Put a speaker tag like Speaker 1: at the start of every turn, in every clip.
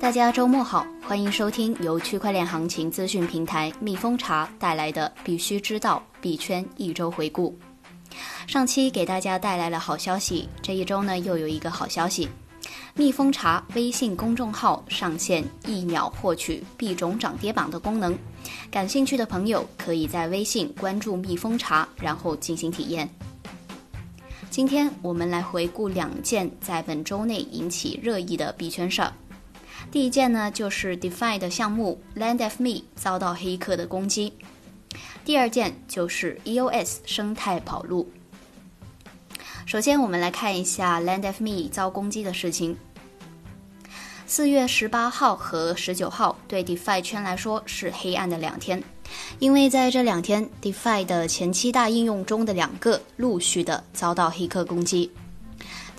Speaker 1: 大家周末好，欢迎收听由区块链行情资讯平台蜜蜂茶带来的必须知道币圈一周回顾。上期给大家带来了好消息，这一周呢又有一个好消息，蜜蜂茶微信公众号上线一秒获取币种涨跌榜的功能，感兴趣的朋友可以在微信关注蜜蜂茶，然后进行体验。今天我们来回顾两件在本周内引起热议的币圈事儿。第一件呢，就是 DeFi 的项目 Land of Me 遭到黑客的攻击；第二件就是 EOS 生态跑路。首先，我们来看一下 Land of Me 遭攻击的事情。四月十八号和十九号对 DeFi 圈来说是黑暗的两天，因为在这两天，DeFi 的前七大应用中的两个陆续的遭到黑客攻击。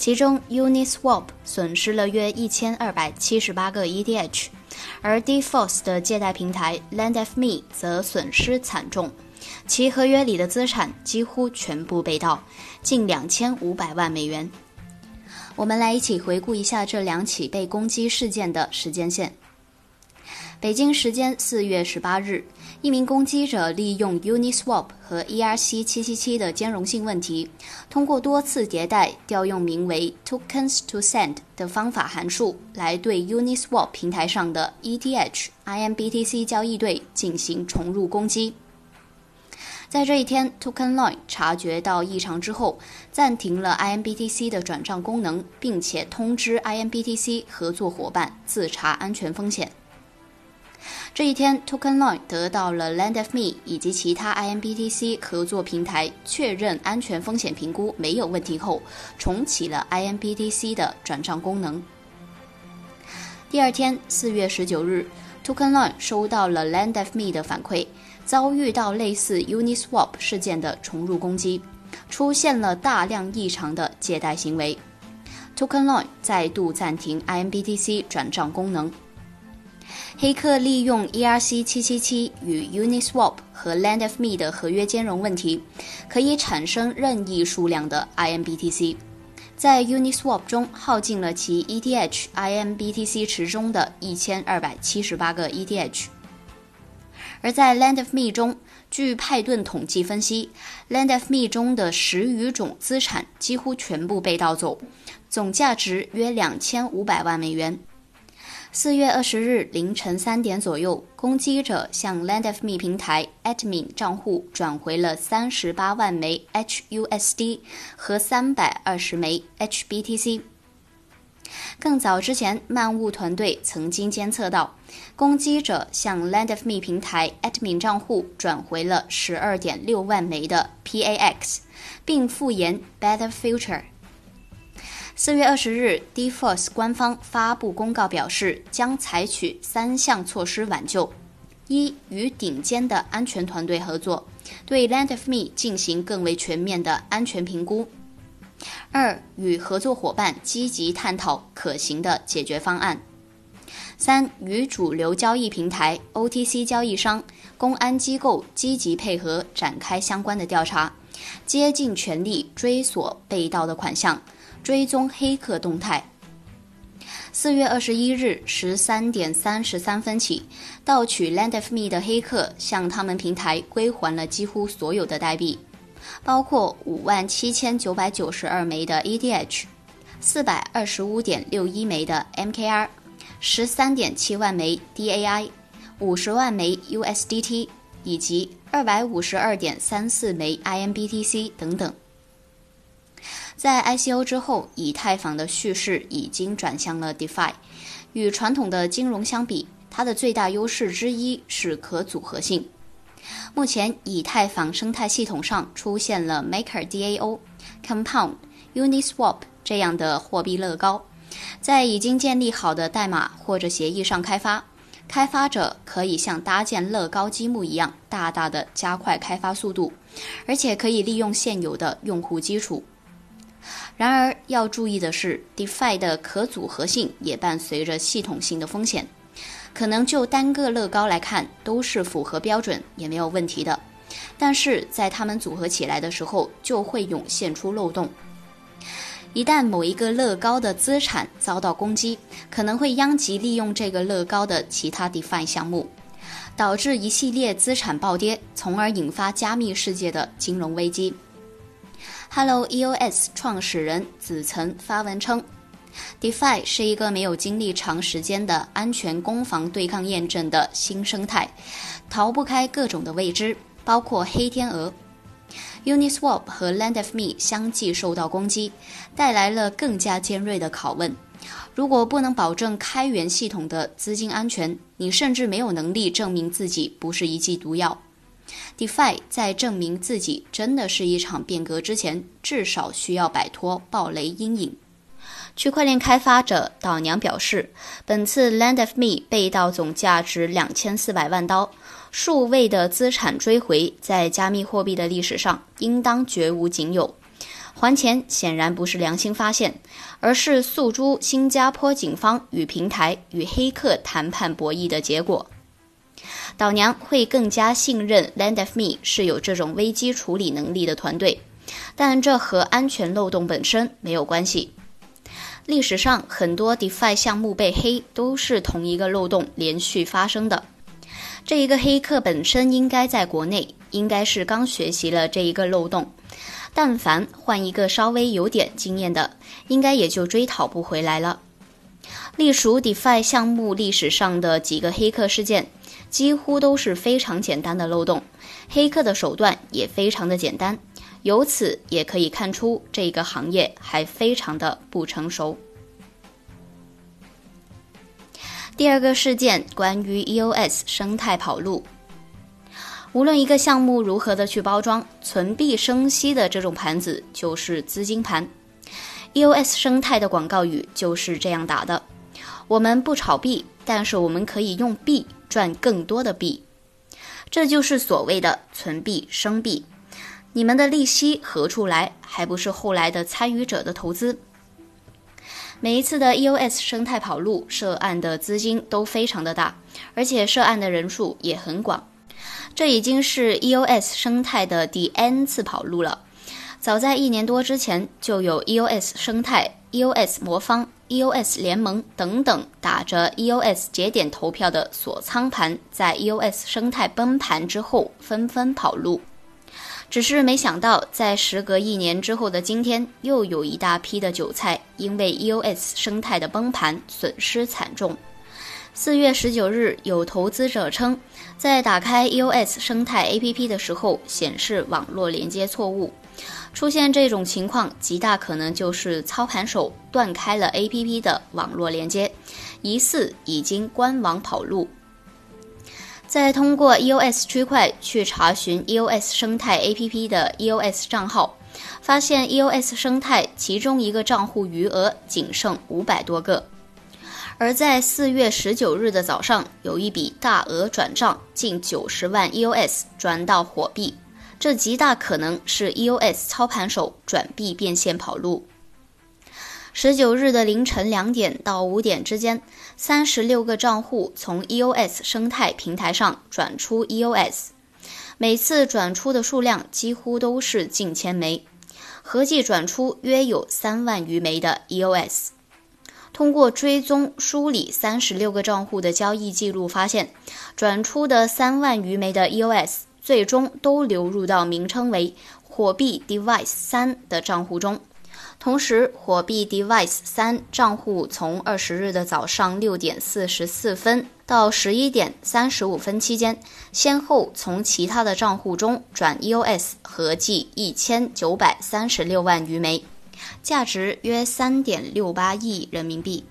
Speaker 1: 其中，Uniswap 损失了约一千二百七十八个 ETH，而 Deforce 的借贷平台 Land of Me 则损失惨重，其合约里的资产几乎全部被盗，近两千五百万美元。我们来一起回顾一下这两起被攻击事件的时间线。北京时间四月十八日。一名攻击者利用 Uniswap 和 ERC-777 的兼容性问题，通过多次迭代调用名为 Tokens to Send 的方法函数，来对 Uniswap 平台上的 ETH IMBTC 交易对进行重入攻击。在这一天，TokenLoin 察觉到异常之后，暂停了 IMBTC 的转账功能，并且通知 IMBTC 合作伙伴自查安全风险。这一天，TokenLine 得到了 Land of Me 以及其他 IMBTC 合作平台确认安全风险评估没有问题后，重启了 IMBTC 的转账功能。第二天，四月十九日，TokenLine 收到了 Land of Me 的反馈，遭遇到类似 Uniswap 事件的重入攻击，出现了大量异常的借贷行为。，TokenLine 再度暂停 IMBTC 转账功能。黑客利用 ERC-777 与 Uniswap 和 Land of Me 的合约兼容问题，可以产生任意数量的 IMBTC，在 Uniswap 中耗尽了其 ETH IMBTC 池中的一千二百七十八个 ETH。而在 Land of Me 中，据派顿统计分析，Land of Me 中的十余种资产几乎全部被盗走，总价值约两千五百万美元。四月二十日凌晨三点左右，攻击者向 Land of Me 平台 admin 账户转回了三十八万枚 HUSD 和三百二十枚 HBTC。更早之前，漫雾团队曾经监测到，攻击者向 Land of Me 平台 admin 账户转回了十二点六万枚的 PAX，并复言 Better Future。四月二十日，Deforce 官方发布公告表示，将采取三项措施挽救：一、与顶尖的安全团队合作，对 Land of Me 进行更为全面的安全评估；二、与合作伙伴积极探讨可行的解决方案；三、与主流交易平台、OTC 交易商、公安机构积极配合，展开相关的调查，竭尽全力追索被盗的款项。追踪黑客动态。四月二十一日十三点三十三分起，盗取 Land of Me 的黑客向他们平台归还了几乎所有的代币，包括五万七千九百九十二枚的 ETH，四百二十五点六一枚的 MKR，十三点七万枚 DAI，五十万枚 USDT，以及二百五十二点三四枚 IMBTC 等等。在 ICO 之后，以太坊的叙事已经转向了 DeFi。与传统的金融相比，它的最大优势之一是可组合性。目前，以太坊生态系统上出现了 Maker DAO、Compound、Uniswap 这样的货币乐高，在已经建立好的代码或者协议上开发，开发者可以像搭建乐高积木一样，大大的加快开发速度，而且可以利用现有的用户基础。然而要注意的是，DeFi 的可组合性也伴随着系统性的风险，可能就单个乐高来看都是符合标准也没有问题的，但是在它们组合起来的时候就会涌现出漏洞。一旦某一个乐高的资产遭到攻击，可能会殃及利用这个乐高的其他 DeFi 项目，导致一系列资产暴跌，从而引发加密世界的金融危机。Hello EOS 创始人子曾发文称，DeFi 是一个没有经历长时间的安全攻防对抗验证的新生态，逃不开各种的未知，包括黑天鹅。Uniswap 和 Land of Me 相继受到攻击，带来了更加尖锐的拷问。如果不能保证开源系统的资金安全，你甚至没有能力证明自己不是一剂毒药。DeFi 在证明自己真的是一场变革之前，至少需要摆脱暴雷阴影。区块链开发者岛娘表示，本次 Land of Me 被盗总价值两千四百万刀。数位的资产追回，在加密货币的历史上应当绝无仅有。还钱显然不是良心发现，而是诉诸新加坡警方与平台与黑客谈判博弈的结果。岛娘会更加信任 Land of Me 是有这种危机处理能力的团队，但这和安全漏洞本身没有关系。历史上很多 DeFi 项目被黑，都是同一个漏洞连续发生的。这一个黑客本身应该在国内，应该是刚学习了这一个漏洞。但凡换一个稍微有点经验的，应该也就追讨不回来了。隶属 DeFi 项目历史上的几个黑客事件，几乎都是非常简单的漏洞，黑客的手段也非常的简单。由此也可以看出，这个行业还非常的不成熟。第二个事件关于 EOS 生态跑路。无论一个项目如何的去包装，存币生息的这种盘子就是资金盘。EOS 生态的广告语就是这样打的：我们不炒币，但是我们可以用币赚更多的币。这就是所谓的存币生币。你们的利息何处来？还不是后来的参与者的投资？每一次的 EOS 生态跑路涉案的资金都非常的大，而且涉案的人数也很广。这已经是 EOS 生态的第 N 次跑路了。早在一年多之前，就有 EOS 生态、EOS 魔方、EOS 联盟等等打着 EOS 节点投票的锁仓盘，在 EOS 生态崩盘之后纷纷跑路。只是没想到，在时隔一年之后的今天，又有一大批的韭菜因为 EOS 生态的崩盘损失惨重。四月十九日，有投资者称，在打开 EOS 生态 APP 的时候，显示网络连接错误。出现这种情况，极大可能就是操盘手断开了 APP 的网络连接，疑似已经官网跑路。再通过 EOS 区块去查询 EOS 生态 APP 的 EOS 账号，发现 EOS 生态其中一个账户余额仅剩五百多个。而在四月十九日的早上，有一笔大额转账近九十万 EOS 转到火币，这极大可能是 EOS 操盘手转币变现跑路。十九日的凌晨两点到五点之间，三十六个账户从 EOS 生态平台上转出 EOS，每次转出的数量几乎都是近千枚，合计转出约有三万余枚的 EOS。通过追踪梳理三十六个账户的交易记录，发现转出的三万余枚的 EOS 最终都流入到名称为火币 Device 三的账户中。同时，火币 Device 三账户从二十日的早上六点四十四分到十一点三十五分期间，先后从其他的账户中转 EOS 合计一千九百三十六万余枚，价值约三点六八亿人民币。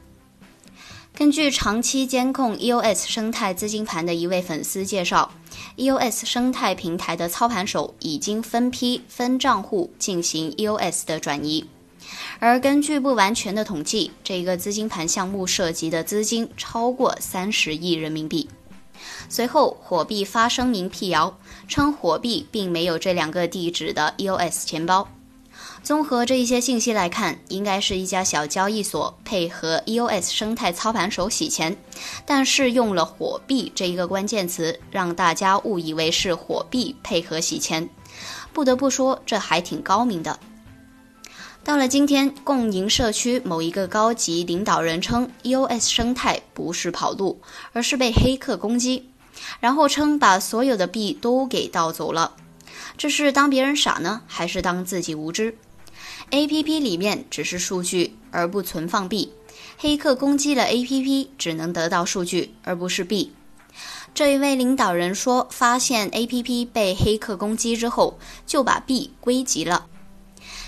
Speaker 1: 根据长期监控 EOS 生态资金盘的一位粉丝介绍，EOS 生态平台的操盘手已经分批分账户进行 EOS 的转移。而根据不完全的统计，这个资金盘项目涉及的资金超过三十亿人民币。随后，火币发声明辟谣，称火币并没有这两个地址的 EOS 钱包。综合这一些信息来看，应该是一家小交易所配合 EOS 生态操盘手洗钱，但是用了火币这一个关键词，让大家误以为是火币配合洗钱。不得不说，这还挺高明的。到了今天，共赢社区某一个高级领导人称，EOS 生态不是跑路，而是被黑客攻击，然后称把所有的币都给盗走了。这是当别人傻呢，还是当自己无知？APP 里面只是数据，而不存放币。黑客攻击了 APP，只能得到数据，而不是币。这一位领导人说，发现 APP 被黑客攻击之后，就把币归集了。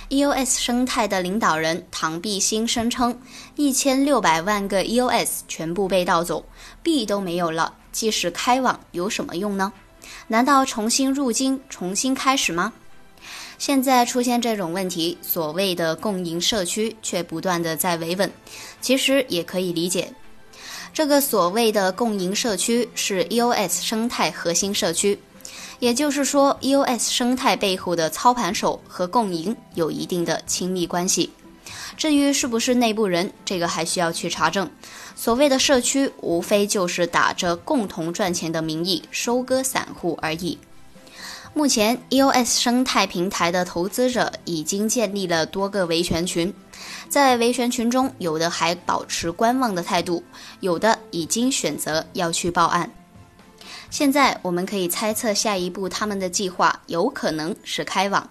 Speaker 1: EOS 生态的领导人唐碧新声称，一千六百万个 EOS 全部被盗走，币都没有了，即使开网有什么用呢？难道重新入金、重新开始吗？现在出现这种问题，所谓的共赢社区却不断的在维稳，其实也可以理解。这个所谓的共赢社区是 EOS 生态核心社区，也就是说，EOS 生态背后的操盘手和共赢有一定的亲密关系。至于是不是内部人，这个还需要去查证。所谓的社区，无非就是打着共同赚钱的名义收割散户而已。目前，EOS 生态平台的投资者已经建立了多个维权群，在维权群中，有的还保持观望的态度，有的已经选择要去报案。现在，我们可以猜测下一步他们的计划有可能是开网，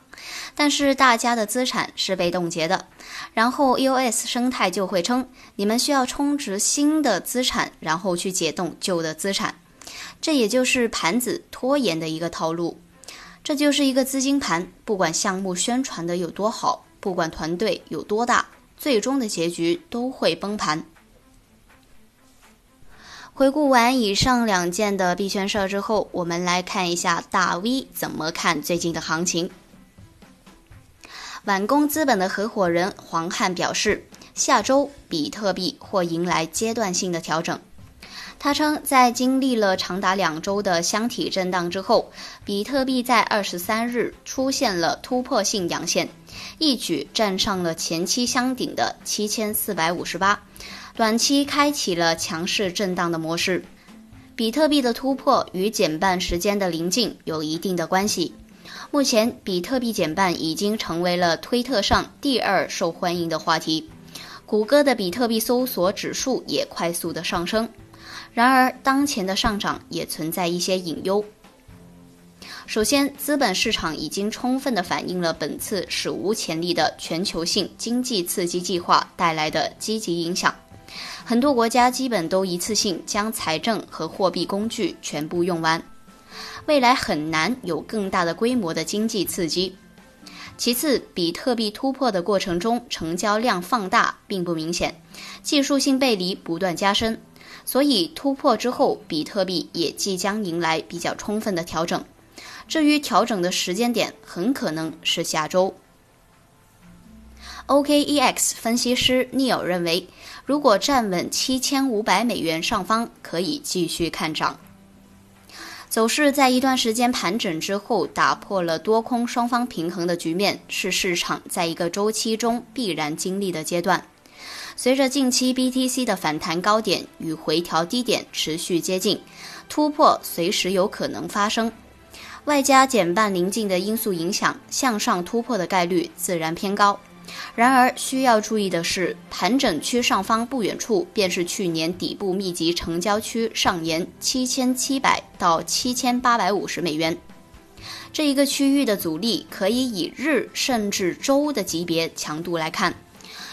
Speaker 1: 但是大家的资产是被冻结的，然后 EOS 生态就会称你们需要充值新的资产，然后去解冻旧的资产，这也就是盘子拖延的一个套路。这就是一个资金盘，不管项目宣传的有多好，不管团队有多大，最终的结局都会崩盘。回顾完以上两件的币圈事儿之后，我们来看一下大 V 怎么看最近的行情。晚工资本的合伙人黄汉表示，下周比特币或迎来阶段性的调整。他称，在经历了长达两周的箱体震荡之后，比特币在二十三日出现了突破性阳线，一举站上了前期箱顶的七千四百五十八，短期开启了强势震荡的模式。比特币的突破与减半时间的临近有一定的关系。目前，比特币减半已经成为了推特上第二受欢迎的话题，谷歌的比特币搜索指数也快速的上升。然而，当前的上涨也存在一些隐忧。首先，资本市场已经充分的反映了本次史无前例的全球性经济刺激计划带来的积极影响。很多国家基本都一次性将财政和货币工具全部用完，未来很难有更大的规模的经济刺激。其次，比特币突破的过程中，成交量放大并不明显，技术性背离不断加深。所以突破之后，比特币也即将迎来比较充分的调整。至于调整的时间点，很可能是下周。OKEX 分析师 Neil 认为，如果站稳七千五百美元上方，可以继续看涨。走势在一段时间盘整之后，打破了多空双方平衡的局面，是市场在一个周期中必然经历的阶段。随着近期 BTC 的反弹高点与回调低点持续接近，突破随时有可能发生。外加减半临近的因素影响，向上突破的概率自然偏高。然而需要注意的是，盘整区上方不远处便是去年底部密集成交区上沿七千七百到七千八百五十美元，这一个区域的阻力可以以日甚至周的级别强度来看。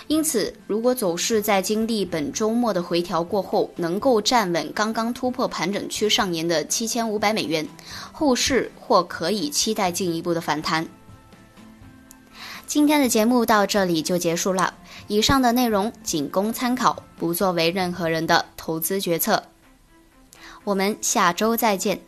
Speaker 1: 因此，如果走势在经历本周末的回调过后，能够站稳刚刚突破盘整区上沿的七千五百美元，后市或可以期待进一步的反弹。今天的节目到这里就结束了，以上的内容仅供参考，不作为任何人的投资决策。我们下周再见。